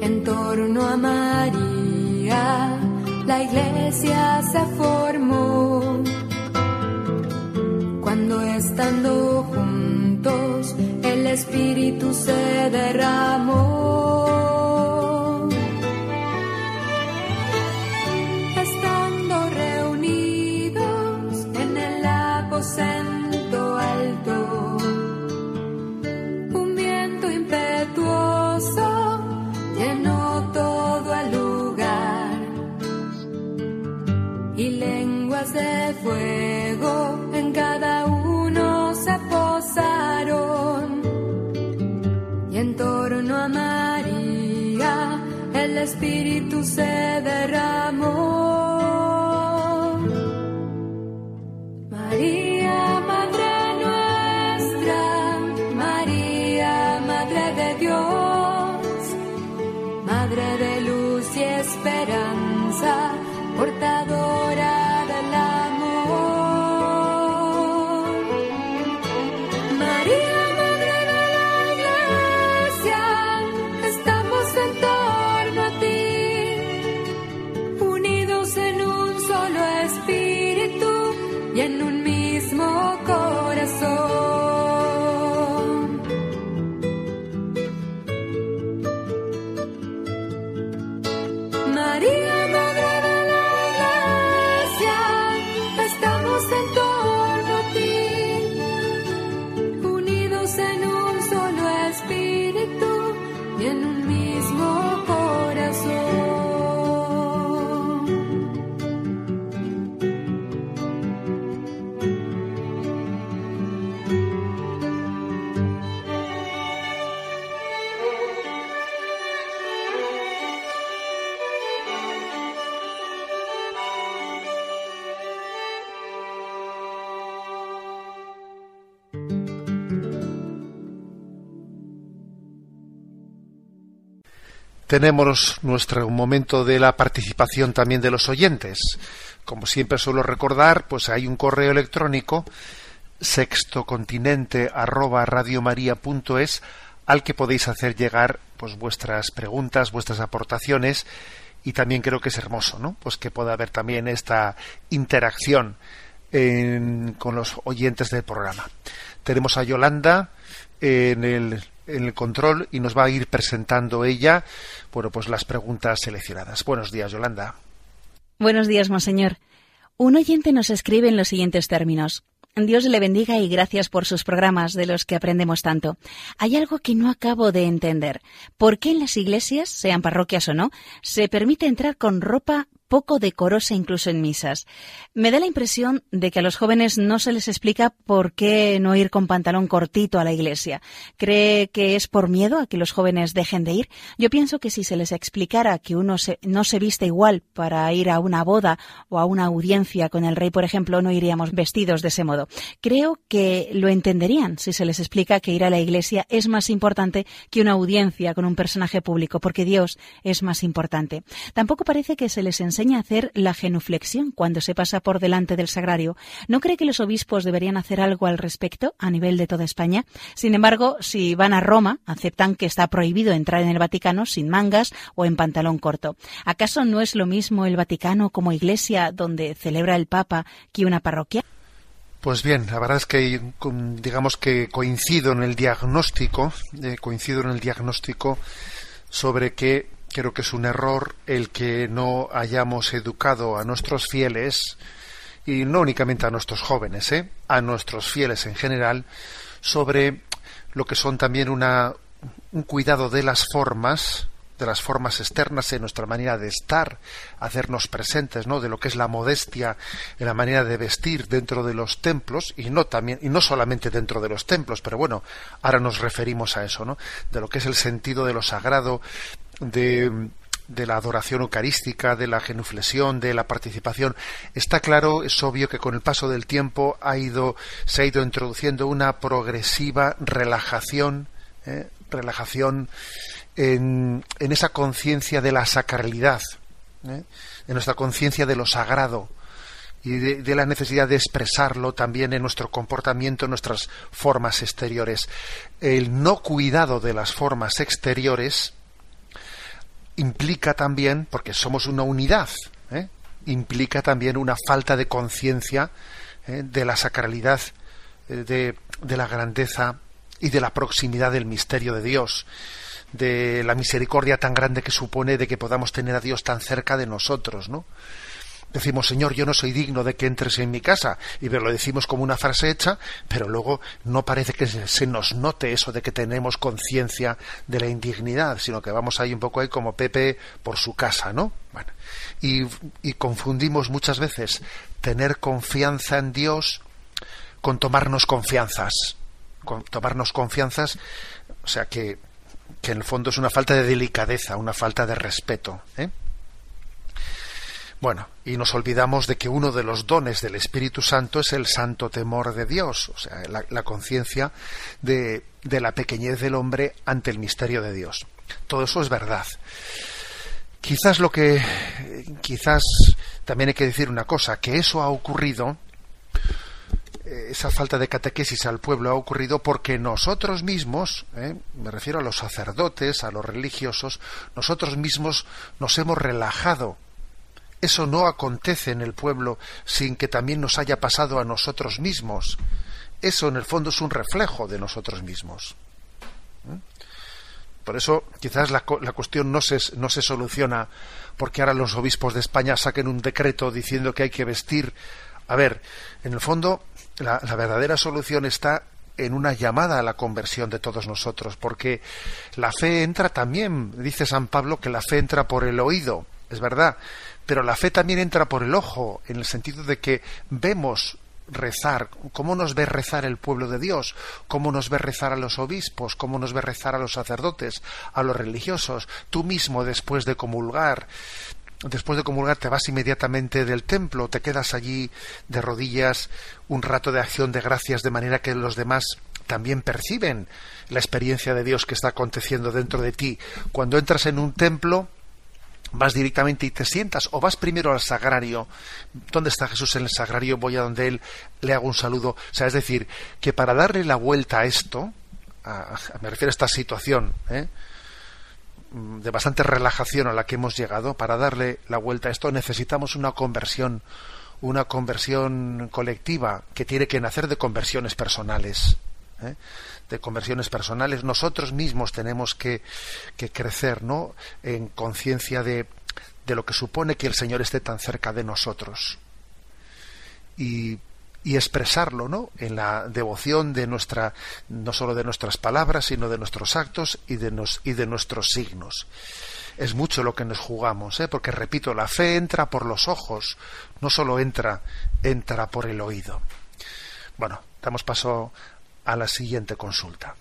En torno a María, la iglesia se formó. Cuando estando juntos, el Espíritu se derramó. Tenemos nuestro momento de la participación también de los oyentes. Como siempre suelo recordar, pues hay un correo electrónico sextocontinente arroba al que podéis hacer llegar pues vuestras preguntas, vuestras aportaciones y también creo que es hermoso, ¿no? Pues que pueda haber también esta interacción con los oyentes del programa. Tenemos a Yolanda en el en el control y nos va a ir presentando ella, bueno, pues las preguntas seleccionadas. Buenos días, Yolanda. Buenos días, monseñor. Un oyente nos escribe en los siguientes términos. Dios le bendiga y gracias por sus programas de los que aprendemos tanto. Hay algo que no acabo de entender. ¿Por qué en las iglesias, sean parroquias o no, se permite entrar con ropa poco decorosa incluso en misas. Me da la impresión de que a los jóvenes no se les explica por qué no ir con pantalón cortito a la iglesia. ¿Cree que es por miedo a que los jóvenes dejen de ir? Yo pienso que si se les explicara que uno no se viste igual para ir a una boda o a una audiencia con el rey, por ejemplo, no iríamos vestidos de ese modo. Creo que lo entenderían si se les explica que ir a la iglesia es más importante que una audiencia con un personaje público, porque Dios es más importante. Tampoco parece que se les enseñe a hacer la genuflexión cuando se pasa por delante del sagrario. ¿No cree que los obispos deberían hacer algo al respecto a nivel de toda España? Sin embargo, si van a Roma, aceptan que está prohibido entrar en el Vaticano sin mangas o en pantalón corto. ¿Acaso no es lo mismo el Vaticano como iglesia donde celebra el Papa que una parroquia? Pues bien, la verdad es que digamos que coincido en el diagnóstico, eh, coincido en el diagnóstico sobre que creo que es un error el que no hayamos educado a nuestros fieles, y no únicamente a nuestros jóvenes, ¿eh? a nuestros fieles en general, sobre lo que son también una, un cuidado de las formas, de las formas externas en nuestra manera de estar, hacernos presentes, ¿no? De lo que es la modestia en la manera de vestir dentro de los templos y no también y no solamente dentro de los templos, pero bueno, ahora nos referimos a eso, ¿no? De lo que es el sentido de lo sagrado, de, la adoración eucarística, de la genuflexión, de la participación, está claro, es obvio que con el paso del tiempo ha ido, se ha ido introduciendo una progresiva relajación, ¿eh? relajación en, en, esa conciencia de la sacralidad, ¿eh? en nuestra conciencia de lo sagrado. y de, la necesidad de expresarlo también en nuestro comportamiento, en nuestras formas exteriores. El no cuidado de las formas exteriores implica también, porque somos una unidad, ¿eh? implica también una falta de conciencia ¿eh? de la sacralidad, eh, de, de la grandeza y de la proximidad del misterio de Dios de la misericordia tan grande que supone de que podamos tener a Dios tan cerca de nosotros, ¿no? Decimos, Señor, yo no soy digno de que entres en mi casa, y lo decimos como una frase hecha, pero luego no parece que se nos note eso de que tenemos conciencia de la indignidad, sino que vamos ahí un poco ahí como Pepe por su casa, ¿no? Bueno, y, y confundimos muchas veces tener confianza en Dios con tomarnos confianzas, con tomarnos confianzas, o sea que que en el fondo es una falta de delicadeza, una falta de respeto. ¿eh? Bueno, y nos olvidamos de que uno de los dones del Espíritu Santo es el santo temor de Dios, o sea, la, conciencia de, la pequeñez del hombre ante el misterio de Dios. Todo eso es verdad. Quizás lo que, quizás también hay que decir una cosa, que eso ha ocurrido eh, esa falta de catequesis al pueblo ha ocurrido porque nosotros mismos, eh, me refiero a los sacerdotes, a los religiosos, nosotros mismos nos hemos relajado. Eso no acontece en el pueblo sin que también nos haya pasado a nosotros mismos. Eso en el fondo es un reflejo de nosotros mismos. ¿Eh? Por eso quizás la, la cuestión no se, no se soluciona porque ahora los obispos de España saquen un decreto diciendo que hay que vestir. A ver, en el fondo la, verdadera solución está en una llamada a la conversión de todos nosotros, porque la fe entra también, dice San Pablo, que la fe entra por el oído, es verdad, pero la fe también entra por el ojo, en el sentido de que vemos rezar, cómo nos ve rezar el pueblo de Dios, cómo nos ve rezar a los obispos, cómo nos ve rezar a los sacerdotes, a los religiosos, tú mismo después de comulgar, después de comulgar te vas inmediatamente del templo, te quedas allí de rodillas un rato de acción de gracias de manera que los demás también perciben la experiencia de Dios que está aconteciendo dentro de ti. Cuando entras en un templo, vas directamente y te sientas o vas primero al sagrario. ¿Dónde está Jesús en el sagrario? Voy a donde él le hago un saludo. O sea, es decir, que para darle la vuelta a esto, me refiero a esta situación, ¿eh? De bastante relajación a la que hemos llegado, para darle la vuelta a esto necesitamos una conversión, una conversión colectiva que tiene que nacer de conversiones personales. ¿eh? De conversiones personales, nosotros mismos tenemos que, que crecer ¿no? en conciencia de, de lo que supone que el Señor esté tan cerca de nosotros. Y y expresarlo ¿no? en la devoción de nuestra no solo de nuestras palabras sino de nuestros actos y de, nos, y de nuestros signos es mucho lo que nos jugamos ¿eh? porque repito la fe entra por los ojos no solo entra entra por el oído bueno damos paso a la siguiente consulta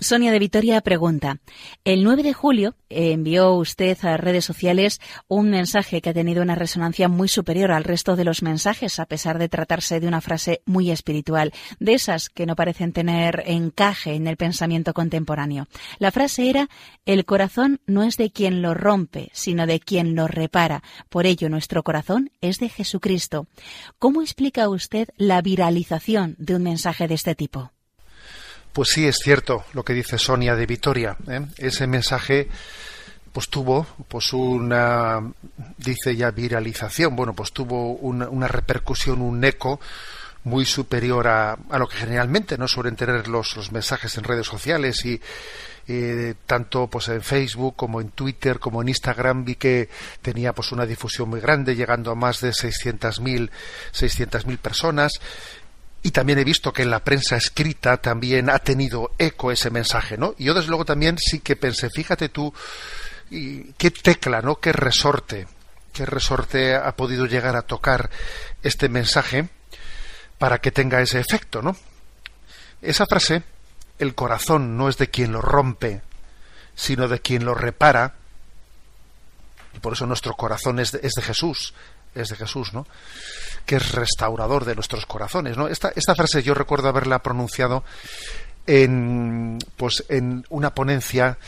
Sonia de Vitoria pregunta, el 9 de julio envió usted a redes sociales un mensaje que ha tenido una resonancia muy superior al resto de los mensajes, a pesar de tratarse de una frase muy espiritual, de esas que no parecen tener encaje en el pensamiento contemporáneo. La frase era, el corazón no es de quien lo rompe, sino de quien lo repara. Por ello, nuestro corazón es de Jesucristo. ¿Cómo explica usted la viralización de un mensaje de este tipo? Pues sí, es cierto lo que dice Sonia de Vitoria. ¿eh? Ese mensaje pues tuvo pues una dice ya viralización bueno pues tuvo una, repercusión un eco muy superior a, a, lo que generalmente no suelen tener los, los mensajes en redes sociales y tanto pues en Facebook como en Twitter como en Instagram vi que tenía pues una difusión muy grande llegando a más de 600.000 600.000 personas y también he visto que en la prensa escrita también ha tenido eco ese mensaje, ¿no? Y yo desde luego también sí que pensé, fíjate tú, qué tecla, ¿no? Qué resorte, qué resorte ha podido llegar a tocar este mensaje para que tenga ese efecto, ¿no? Esa frase, el corazón no es de quien lo rompe, sino de quien lo repara, y por eso nuestro corazón es es de Jesús, es de Jesús, ¿no? que es restaurador de nuestros corazones. ¿no? Esta, esta frase yo recuerdo haberla pronunciado en, pues, en una ponencia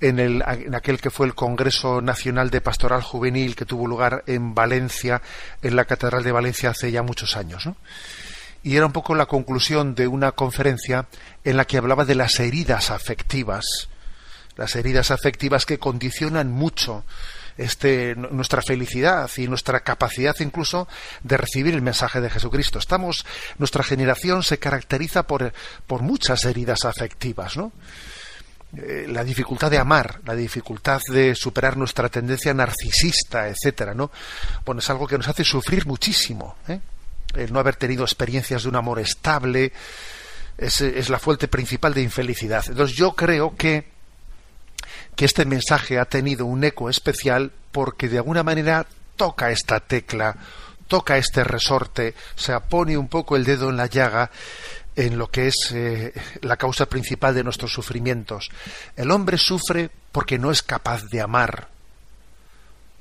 en, el, en aquel que fue el Congreso Nacional de Pastoral Juvenil que tuvo lugar en Valencia, en la Catedral de Valencia hace ya muchos años. Y era un poco la conclusión de una conferencia en la que hablaba de las heridas afectivas, las heridas afectivas que condicionan mucho este, nuestra felicidad y nuestra capacidad incluso de recibir el mensaje de Jesucristo. Estamos, nuestra generación se caracteriza por, por muchas heridas afectivas, ¿no? Eh, la dificultad de amar, la dificultad de superar nuestra tendencia narcisista, etcétera, ¿no? Bueno, es algo que nos hace sufrir muchísimo, ¿eh? el no haber tenido experiencias de un amor estable es, es la fuente principal de infelicidad. Entonces yo creo que que este mensaje ha tenido un eco especial porque de alguna manera toca esta tecla, toca este resorte, o sea, pone un poco el dedo en la llaga en lo que es eh, la causa principal de nuestros sufrimientos. El hombre sufre porque no es capaz de amar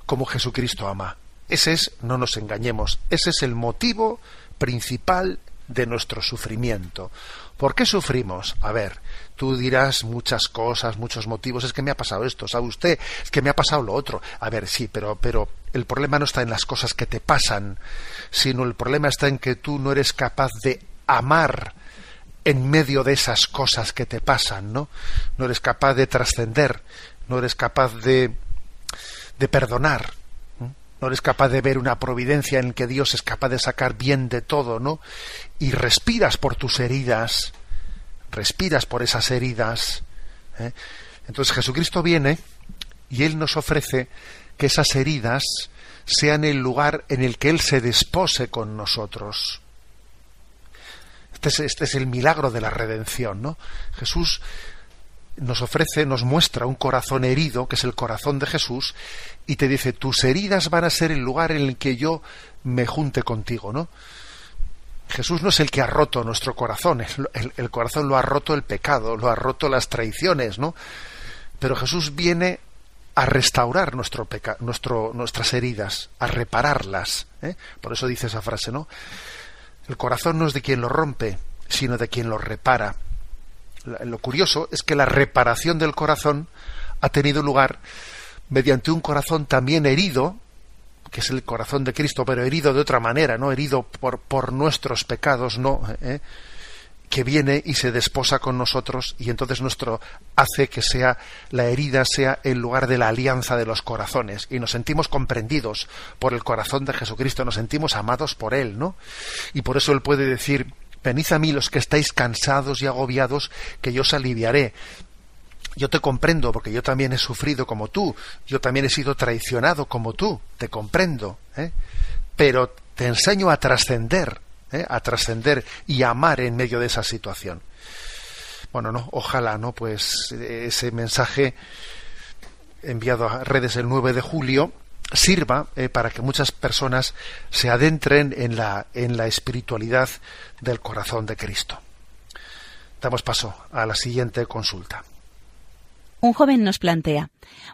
como Jesucristo ama. Ese es, no nos engañemos, ese es el motivo principal de nuestro sufrimiento. ¿Por qué sufrimos? A ver, tú dirás muchas cosas, muchos motivos, es que me ha pasado esto, ¿sabe usted? Es que me ha pasado lo otro. A ver, sí, pero, pero el problema no está en las cosas que te pasan, sino el problema está en que tú no eres capaz de amar en medio de esas cosas que te pasan, ¿no? No eres capaz de trascender, no eres capaz de, de perdonar, no eres capaz de ver una providencia en que Dios es capaz de sacar bien de todo, ¿no? Y respiras por tus heridas, respiras por esas heridas. ¿eh? Entonces Jesucristo viene y Él nos ofrece que esas heridas sean el lugar en el que Él se despose con nosotros. Este es, este es el milagro de la redención, ¿no? Jesús nos ofrece, nos muestra un corazón herido, que es el corazón de Jesús, y te dice, tus heridas van a ser el lugar en el que yo me junte contigo, ¿no? Jesús no es el que ha roto nuestro corazón, el, corazón lo ha roto el pecado, lo ha roto las traiciones, ¿no? Pero Jesús viene a restaurar nuestro, nuestras heridas, a repararlas. ¿eh? Por eso dice esa frase, ¿no? El corazón no es de quien lo rompe, sino de quien lo repara. Lo curioso es que la reparación del corazón ha tenido lugar mediante un corazón también herido, que es el corazón de Cristo, pero herido de otra manera, no herido por, por nuestros pecados, no, ¿eh? que viene y se desposa con nosotros y entonces nuestro hace que sea la herida sea el lugar de la alianza de los corazones y nos sentimos comprendidos por el corazón de Jesucristo, nos sentimos amados por él, ¿no? Y por eso él puede decir Venid a mí los que estáis cansados y agobiados, que yo os aliviaré. Yo te comprendo porque yo también he sufrido como tú, yo también he sido traicionado como tú, te comprendo, ¿eh? pero te enseño a trascender, ¿eh? a trascender y a amar en medio de esa situación. Bueno, no, ojalá, ¿no? Pues ese mensaje enviado a redes el 9 de julio sirva eh, para que muchas personas se adentren en la, en la espiritualidad del corazón de Cristo. Damos paso a la siguiente consulta. Un joven nos plantea,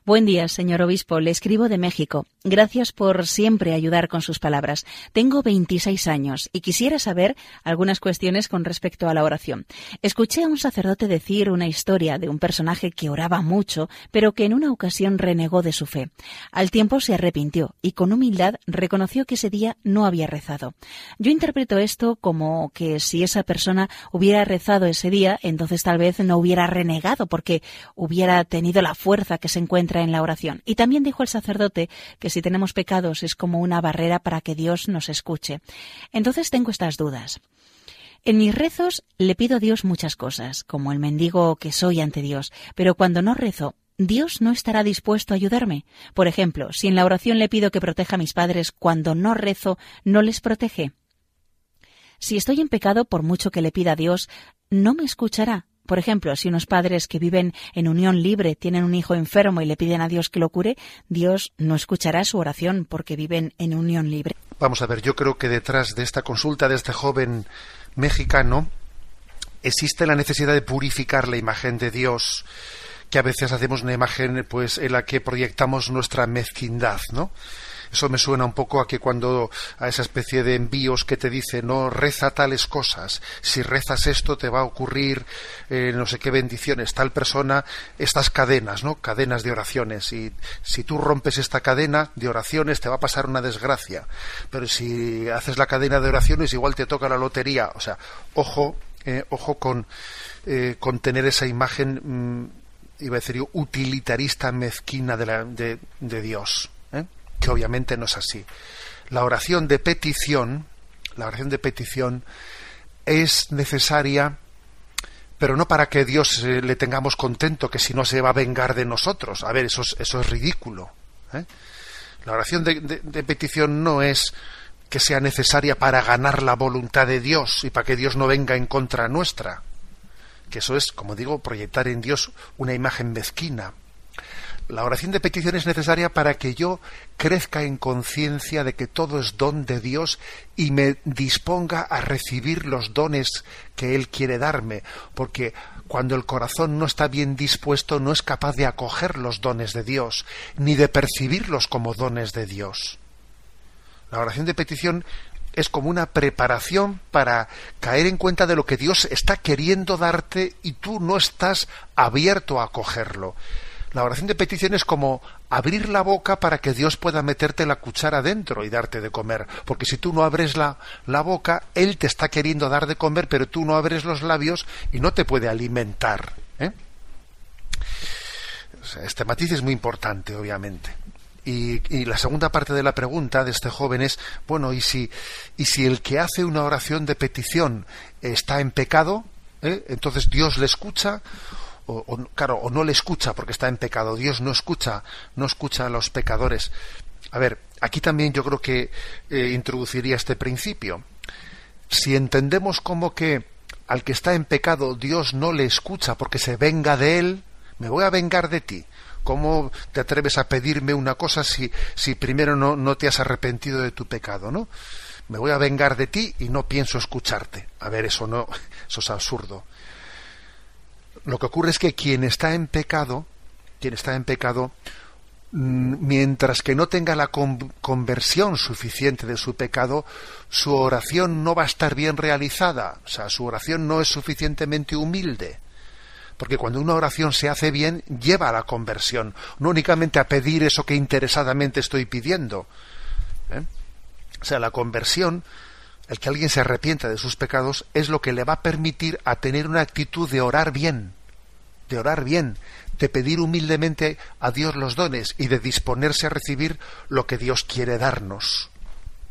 Buen día, señor obispo, le escribo de México. Gracias por siempre ayudar con sus palabras. Tengo 26 años y quisiera saber algunas cuestiones con respecto a la oración. Escuché a un sacerdote decir una historia de un personaje que oraba mucho, pero que en una ocasión renegó de su fe. Al tiempo se arrepintió y con humildad reconoció que ese día no había rezado. Yo interpreto esto como que si esa persona hubiera rezado ese día, entonces tal vez no hubiera renegado porque hubiera tenido la fuerza que se encuentra en la oración. Y también dijo el sacerdote que si tenemos pecados es como una barrera para que Dios nos escuche. Entonces tengo estas dudas. En mis rezos le pido a Dios muchas cosas, como el mendigo que soy ante Dios, pero cuando no rezo, Dios no estará dispuesto a ayudarme. Por ejemplo, si en la oración le pido que proteja a mis padres, cuando no rezo, ¿no les protege? Si estoy en pecado, por mucho que le pida a Dios, no me escuchará, por ejemplo, si unos padres que viven en unión libre tienen un hijo enfermo y le piden a Dios que lo cure, Dios no escuchará su oración porque viven en unión libre. Vamos a ver, yo creo que detrás de esta consulta de este joven mexicano existe la necesidad de purificar la imagen de Dios, que a veces hacemos una imagen pues en la que proyectamos nuestra mezquindad, ¿no? Eso me suena un poco a que cuando a esa especie de envíos que te dice no reza tales cosas, si rezas esto te va a ocurrir eh, no sé qué bendiciones, tal persona, estas cadenas, ¿no? Cadenas de oraciones. Y si tú rompes esta cadena de oraciones te va a pasar una desgracia. Pero si haces la cadena de oraciones igual te toca la lotería. O sea, ojo, eh, ojo con, eh, con tener esa imagen, mm, iba a decir yo, utilitarista mezquina de, de Dios que obviamente no es así. La oración de petición, la oración de petición es necesaria, pero no para que Dios eh, le tengamos contento, que si no se va a vengar de nosotros. A ver, eso es, eso es ridículo. ¿eh? La oración de, de petición no es que sea necesaria para ganar la voluntad de Dios y para que Dios no venga en contra nuestra. Que eso es, como digo, proyectar en Dios una imagen mezquina. La oración de petición es necesaria para que yo crezca en conciencia de que todo es don de Dios y me disponga a recibir los dones que Él quiere darme, porque cuando el corazón no está bien dispuesto no es capaz de acoger los dones de Dios, ni de percibirlos como dones de Dios. La oración de petición es como una preparación para caer en cuenta de lo que Dios está queriendo darte y tú no estás abierto a acogerlo. La oración de petición es como abrir la boca para que Dios pueda meterte la cuchara dentro y darte de comer. Porque si tú no abres la, la boca, Él te está queriendo dar de comer, pero tú no abres los labios y no te puede alimentar. ¿eh? este matiz es muy importante, obviamente. Y, y, la segunda parte de la pregunta de este joven es, bueno, ¿y si, y si el que hace una oración de petición está en pecado? ¿eh? Entonces Dios le escucha o, claro, o no le escucha porque está en pecado. Dios no escucha, no escucha a los pecadores. A ver, aquí también yo creo que eh, introduciría este principio. Si entendemos como que al que está en pecado Dios no le escucha porque se venga de él, me voy a vengar de ti. ¿Cómo te atreves a pedirme una cosa si, si primero no, no te has arrepentido de tu pecado, no? Me voy a vengar de ti y no pienso escucharte. A ver, eso no, eso es absurdo. Lo que ocurre es que quien está en pecado, quien está en pecado, mm, mientras que no tenga la conversión suficiente de su pecado, su oración no va a estar bien realizada, o sea, su oración no es suficientemente humilde. Porque cuando una oración se hace bien, lleva a la conversión, no únicamente a pedir eso que interesadamente estoy pidiendo. ¿eh? O sea, la conversión el que alguien se arrepienta de sus pecados es lo que le va a permitir a tener una actitud de orar bien, de orar bien, de pedir humildemente a Dios los dones y de disponerse a recibir lo que Dios quiere darnos.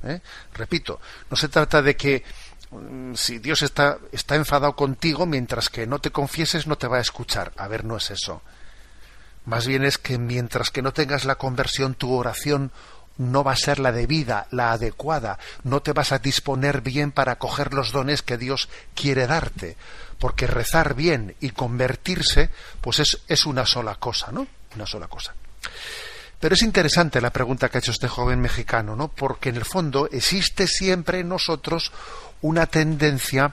¿Eh? Repito, no se trata de que mm, si Dios está, está enfadado contigo, mientras que no te confieses no te va a escuchar. A ver, no es eso. Más bien es que mientras que no tengas la conversión, tu oración no va a ser la debida, la adecuada, no te vas a disponer bien para coger los dones que Dios quiere darte, porque rezar bien y convertirse, pues es, es una sola cosa, ¿no? Una sola cosa. Pero es interesante la pregunta que ha hecho este joven mexicano, ¿no? Porque en el fondo existe siempre en nosotros una tendencia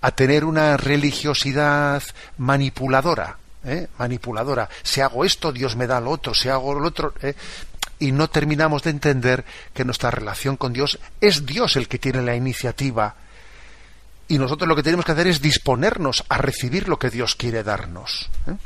a tener una religiosidad manipuladora, ¿eh? manipuladora. Si hago esto, Dios me da lo otro. Si hago lo otro, ¿eh? Y no terminamos de entender que nuestra relación con Dios es Dios el que tiene la iniciativa y nosotros lo que tenemos que hacer es disponernos a recibir lo que Dios quiere darnos. ¿eh?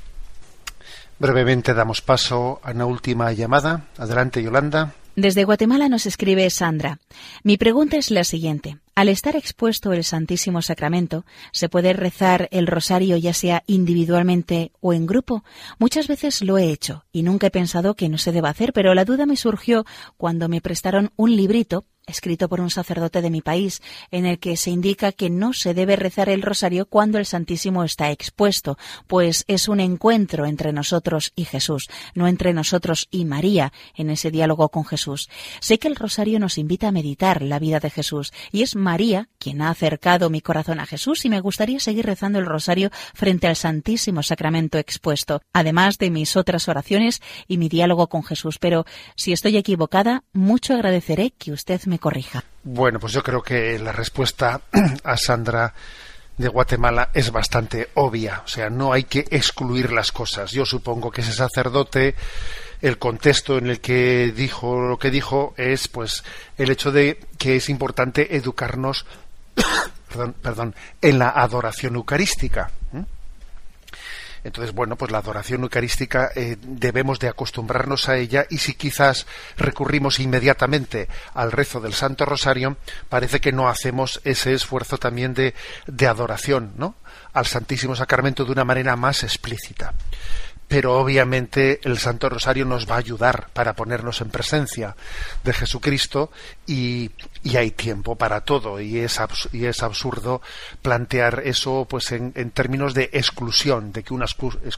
Brevemente damos paso a una última llamada. Adelante, Yolanda. Desde Guatemala nos escribe Sandra. Mi pregunta es la siguiente. Al estar expuesto el Santísimo Sacramento, ¿se puede rezar el rosario ya sea individualmente o en grupo? Muchas veces lo he hecho y nunca he pensado que no se deba hacer, pero la duda me surgió cuando me prestaron un librito escrito por un sacerdote de mi país, en el que se indica que no se debe rezar el rosario cuando el Santísimo está expuesto, pues es un encuentro entre nosotros y Jesús, no entre nosotros y María en ese diálogo con Jesús. Sé que el rosario nos invita a meditar la vida de Jesús, y es María quien ha acercado mi corazón a Jesús, y me gustaría seguir rezando el rosario frente al Santísimo Sacramento expuesto, además de mis otras oraciones y mi diálogo con Jesús. Pero si estoy equivocada, mucho agradeceré que usted me corrija. Bueno, pues yo creo que la respuesta a Sandra de Guatemala es bastante obvia. O sea, no hay que excluir las cosas. Yo supongo que ese sacerdote el contexto en el que dijo lo que dijo es pues el hecho de que es importante educarnos perdón, perdón, en la adoración eucarística. Entonces, bueno, pues la adoración eucarística eh, debemos de acostumbrarnos a ella y si quizás recurrimos inmediatamente al rezo del Santo Rosario, parece que no hacemos ese esfuerzo también de, de adoración, ¿no? Al Santísimo Sacramento de una manera más explícita pero obviamente el Santo Rosario nos va a ayudar para ponernos en presencia de Jesucristo y, hay tiempo para todo y es, y es absurdo plantear eso pues en, términos de exclusión, de que una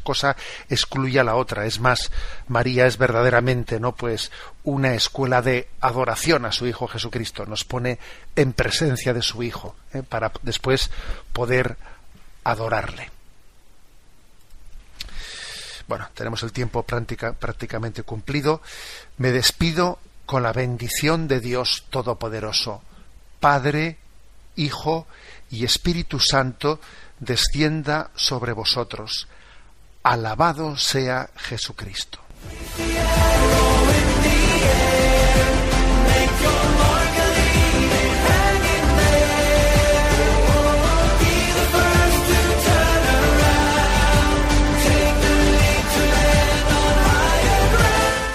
cosa excluye a la otra. Es más, María es verdaderamente no pues una escuela de adoración a su Hijo Jesucristo, nos pone en presencia de su Hijo ¿eh? para después poder adorarle. Bueno, tenemos el tiempo prácticamente cumplido. Me despido con la bendición de Dios Todopoderoso. Padre, Hijo y Espíritu Santo, descienda sobre vosotros. Alabado sea Jesucristo.